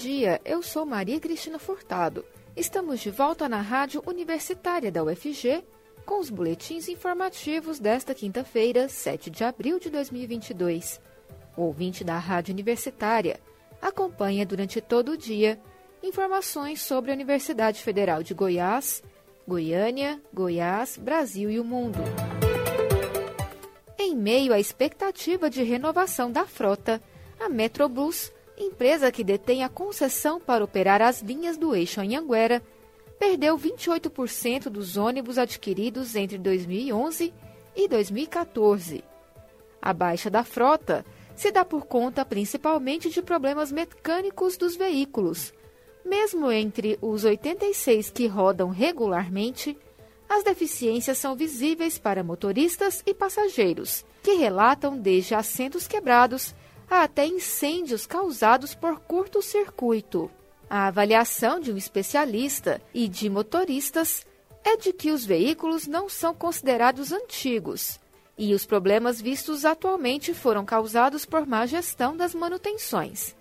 dia, eu sou Maria Cristina Furtado. Estamos de volta na Rádio Universitária da UFG com os boletins informativos desta quinta-feira, 7 de abril de 2022. O ouvinte da Rádio Universitária acompanha durante todo o dia informações sobre a Universidade Federal de Goiás, Goiânia, Goiás, Brasil e o mundo. Em meio à expectativa de renovação da frota, a Metrobus empresa que detém a concessão para operar as linhas do eixo Anhanguera, perdeu 28% dos ônibus adquiridos entre 2011 e 2014. A baixa da frota se dá por conta principalmente de problemas mecânicos dos veículos. Mesmo entre os 86 que rodam regularmente, as deficiências são visíveis para motoristas e passageiros, que relatam desde assentos quebrados há até incêndios causados por curto-circuito. A avaliação de um especialista e de motoristas é de que os veículos não são considerados antigos e os problemas vistos atualmente foram causados por má gestão das manutenções.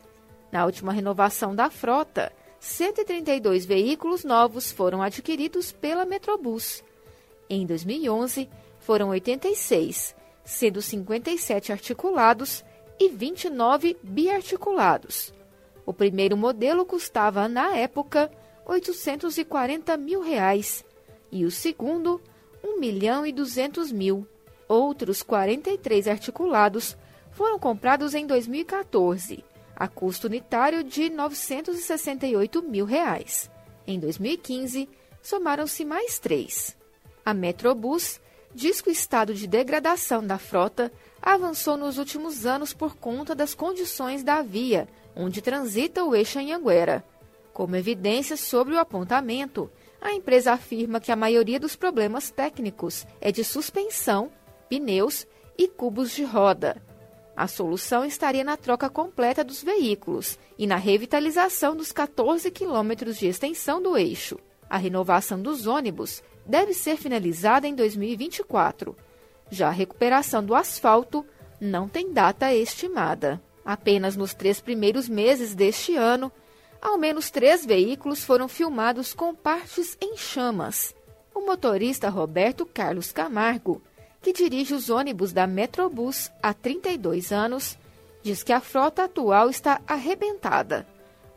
Na última renovação da frota, 132 veículos novos foram adquiridos pela Metrobus. Em 2011, foram 86, sendo 57 articulados e 29 biarticulados. O primeiro modelo custava, na época, 840 mil reais e o segundo, 1 milhão e 200 mil. Outros 43 articulados foram comprados em 2014, a custo unitário de 968 mil reais. Em 2015, somaram-se mais três. A Metrobus diz que o estado de degradação da frota avançou nos últimos anos por conta das condições da via, onde transita o eixo Anhanguera. Como evidência sobre o apontamento, a empresa afirma que a maioria dos problemas técnicos é de suspensão, pneus e cubos de roda. A solução estaria na troca completa dos veículos e na revitalização dos 14 quilômetros de extensão do eixo. A renovação dos ônibus deve ser finalizada em 2024 já a recuperação do asfalto não tem data estimada. Apenas nos três primeiros meses deste ano, ao menos três veículos foram filmados com partes em chamas. O motorista Roberto Carlos Camargo, que dirige os ônibus da Metrobus há 32 anos, diz que a frota atual está arrebentada.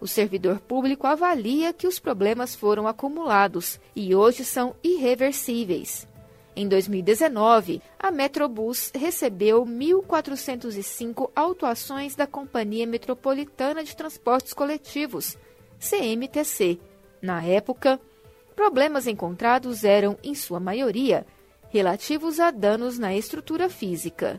O servidor público avalia que os problemas foram acumulados e hoje são irreversíveis. Em 2019, a Metrobus recebeu 1.405 autuações da Companhia Metropolitana de Transportes Coletivos, CMTC. Na época, problemas encontrados eram, em sua maioria, relativos a danos na estrutura física.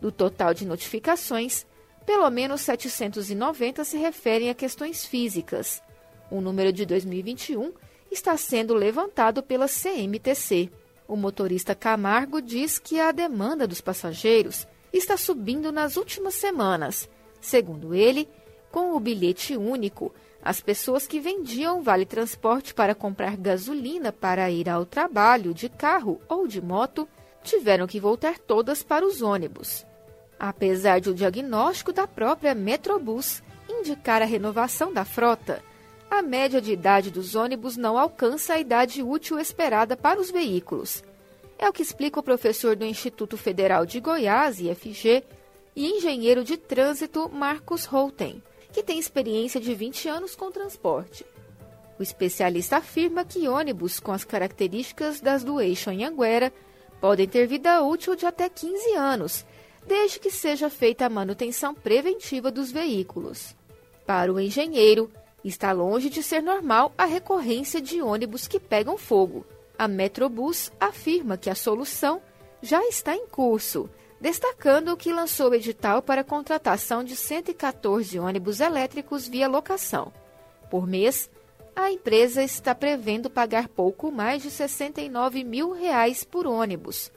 Do total de notificações, pelo menos 790 se referem a questões físicas. O número de 2021 está sendo levantado pela CMTC. O motorista Camargo diz que a demanda dos passageiros está subindo nas últimas semanas. Segundo ele, com o bilhete único, as pessoas que vendiam vale transporte para comprar gasolina para ir ao trabalho de carro ou de moto tiveram que voltar todas para os ônibus. Apesar de o diagnóstico da própria Metrobus indicar a renovação da frota, a média de idade dos ônibus não alcança a idade útil esperada para os veículos. É o que explica o professor do Instituto Federal de Goiás, IFG, e engenheiro de trânsito Marcos Holten, que tem experiência de 20 anos com transporte. O especialista afirma que ônibus com as características das do eixo Anhanguera podem ter vida útil de até 15 anos, desde que seja feita a manutenção preventiva dos veículos. Para o engenheiro, Está longe de ser normal a recorrência de ônibus que pegam fogo. A Metrobus afirma que a solução já está em curso, destacando que lançou o edital para contratação de 114 ônibus elétricos via locação. Por mês, a empresa está prevendo pagar pouco mais de 69 mil reais por ônibus,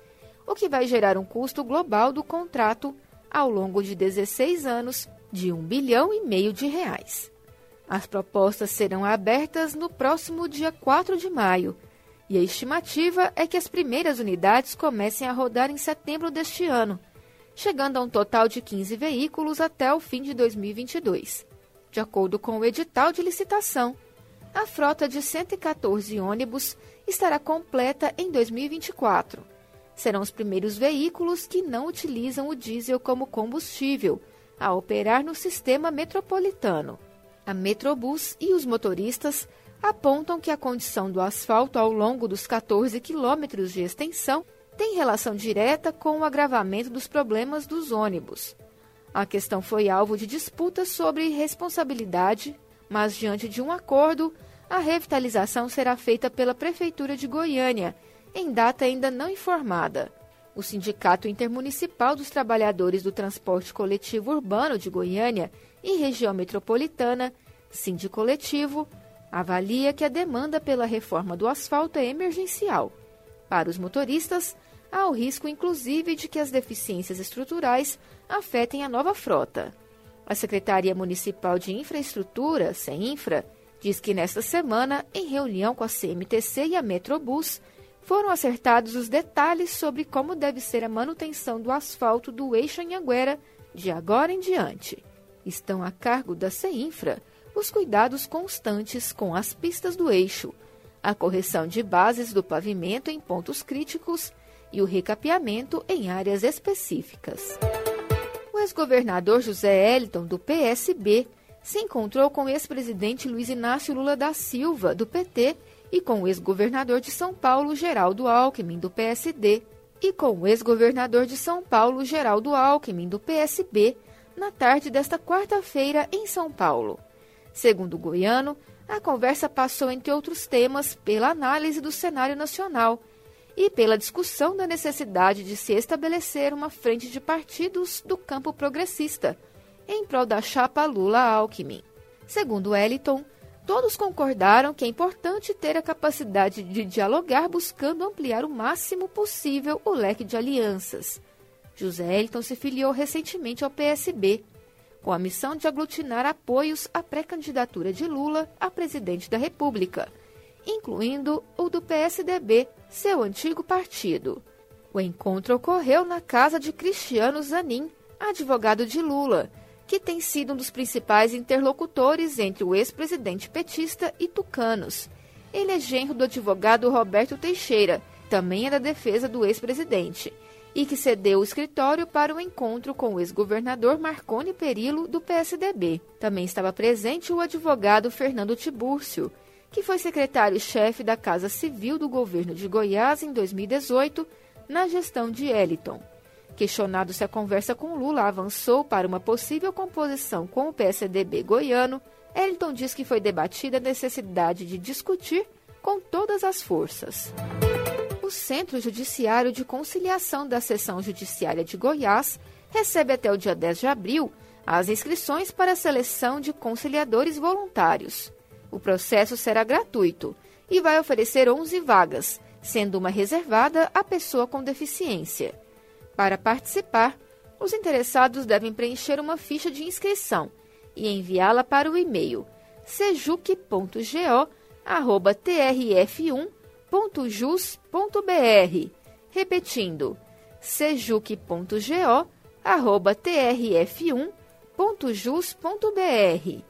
o que vai gerar um custo global do contrato ao longo de 16 anos de 1 bilhão e meio de reais. As propostas serão abertas no próximo dia 4 de maio e a estimativa é que as primeiras unidades comecem a rodar em setembro deste ano, chegando a um total de 15 veículos até o fim de 2022. De acordo com o edital de licitação, a frota de 114 ônibus estará completa em 2024. Serão os primeiros veículos que não utilizam o diesel como combustível a operar no sistema metropolitano. A Metrobus e os motoristas apontam que a condição do asfalto ao longo dos 14 quilômetros de extensão tem relação direta com o agravamento dos problemas dos ônibus. A questão foi alvo de disputas sobre responsabilidade, mas diante de um acordo, a revitalização será feita pela Prefeitura de Goiânia, em data ainda não informada. O Sindicato Intermunicipal dos Trabalhadores do Transporte Coletivo Urbano de Goiânia e Região Metropolitana, Sindicoletivo, avalia que a demanda pela reforma do asfalto é emergencial. Para os motoristas, há o risco inclusive de que as deficiências estruturais afetem a nova frota. A Secretaria Municipal de Infraestrutura, (CEINFRA) diz que nesta semana, em reunião com a CMTC e a Metrobus, foram acertados os detalhes sobre como deve ser a manutenção do asfalto do eixo Anhanguera de agora em diante. Estão a cargo da CEINFRA os cuidados constantes com as pistas do eixo, a correção de bases do pavimento em pontos críticos e o recapeamento em áreas específicas. O ex-governador José Eliton, do PSB, se encontrou com o ex-presidente Luiz Inácio Lula da Silva, do PT, e com o ex-governador de São Paulo, Geraldo Alckmin, do PSD, e com o ex-governador de São Paulo, Geraldo Alckmin, do PSB, na tarde desta quarta-feira em São Paulo. Segundo o goiano, a conversa passou, entre outros temas, pela análise do cenário nacional e pela discussão da necessidade de se estabelecer uma frente de partidos do campo progressista em prol da chapa Lula-Alckmin. Segundo Eliton, todos concordaram que é importante ter a capacidade de dialogar buscando ampliar o máximo possível o leque de alianças. José Eliton se filiou recentemente ao PSB com a missão de aglutinar apoios à pré-candidatura de Lula a presidente da República, incluindo o do PSDB, seu antigo partido. O encontro ocorreu na casa de Cristiano Zanin, advogado de Lula, que tem sido um dos principais interlocutores entre o ex-presidente petista e tucanos. Ele é genro do advogado Roberto Teixeira, também é da defesa do ex-presidente e que cedeu o escritório para o encontro com o ex-governador Marconi Perillo, do PSDB. Também estava presente o advogado Fernando Tibúrcio, que foi secretário-chefe da Casa Civil do governo de Goiás em 2018, na gestão de Eliton. Questionado se a conversa com Lula avançou para uma possível composição com o PSDB goiano, Eliton diz que foi debatida a necessidade de discutir com todas as forças Centro Judiciário de Conciliação da Seção Judiciária de Goiás recebe até o dia 10 de abril as inscrições para a seleção de conciliadores voluntários. O processo será gratuito e vai oferecer 11 vagas, sendo uma reservada à pessoa com deficiência. Para participar, os interessados devem preencher uma ficha de inscrição e enviá-la para o e-mail sejuc.go@trf1 sejuc.jus.br. Repetindo, sejuc.go@trf1.jus.br.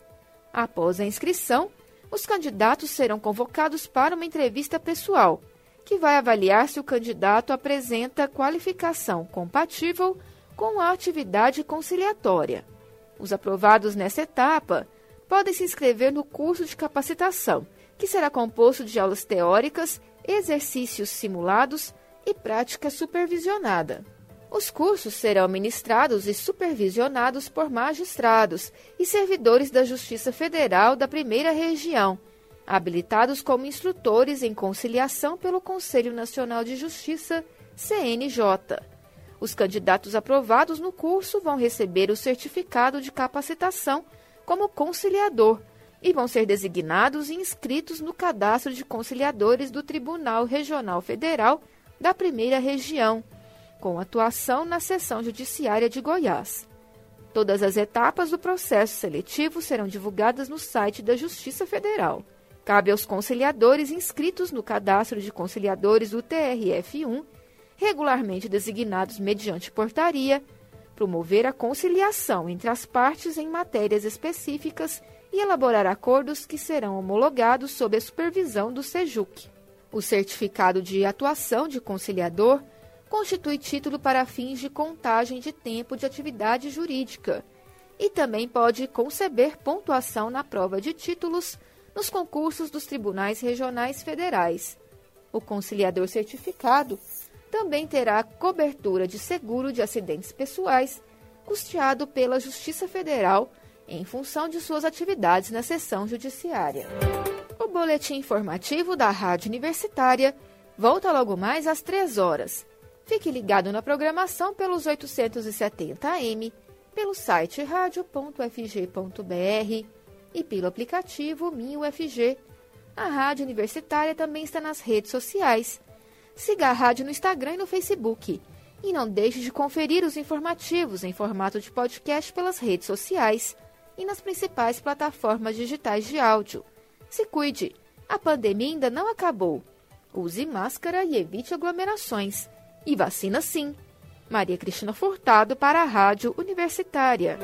Após a inscrição, os candidatos serão convocados para uma entrevista pessoal, que vai avaliar se o candidato apresenta qualificação compatível com a atividade conciliatória. Os aprovados nessa etapa podem se inscrever no curso de capacitação, que será composto de aulas teóricas exercícios simulados e prática supervisionada. Os cursos serão ministrados e supervisionados por magistrados e servidores da Justiça Federal da Primeira Região, habilitados como instrutores em conciliação pelo Conselho Nacional de Justiça, CNJ. Os candidatos aprovados no curso vão receber o certificado de capacitação como conciliador e vão ser designados e inscritos no cadastro de conciliadores do Tribunal Regional Federal da Primeira Região, com atuação na seção judiciária de Goiás. Todas as etapas do processo seletivo serão divulgadas no site da Justiça Federal. Cabe aos conciliadores inscritos no cadastro de conciliadores do TRF1, regularmente designados mediante portaria, promover a conciliação entre as partes em matérias específicas e elaborar acordos que serão homologados sob a supervisão do SEJUC. O certificado de atuação de conciliador constitui título para fins de contagem de tempo de atividade jurídica e também pode conceber pontuação na prova de títulos nos concursos dos tribunais regionais federais. O conciliador certificado também terá cobertura de seguro de acidentes pessoais, custeado pela Justiça Federal em função de suas atividades na sessão judiciária. O boletim informativo da Rádio Universitária volta logo mais às 3 horas. Fique ligado na programação pelos 870 AM, pelo site radio.fg.br e pelo aplicativo MinUFG. A Rádio Universitária também está nas redes sociais. Siga a rádio no Instagram e no Facebook. E não deixe de conferir os informativos em formato de podcast pelas redes sociais e nas principais plataformas digitais de áudio. Se cuide, a pandemia ainda não acabou. Use máscara e evite aglomerações. E vacina sim. Maria Cristina Furtado para a Rádio Universitária.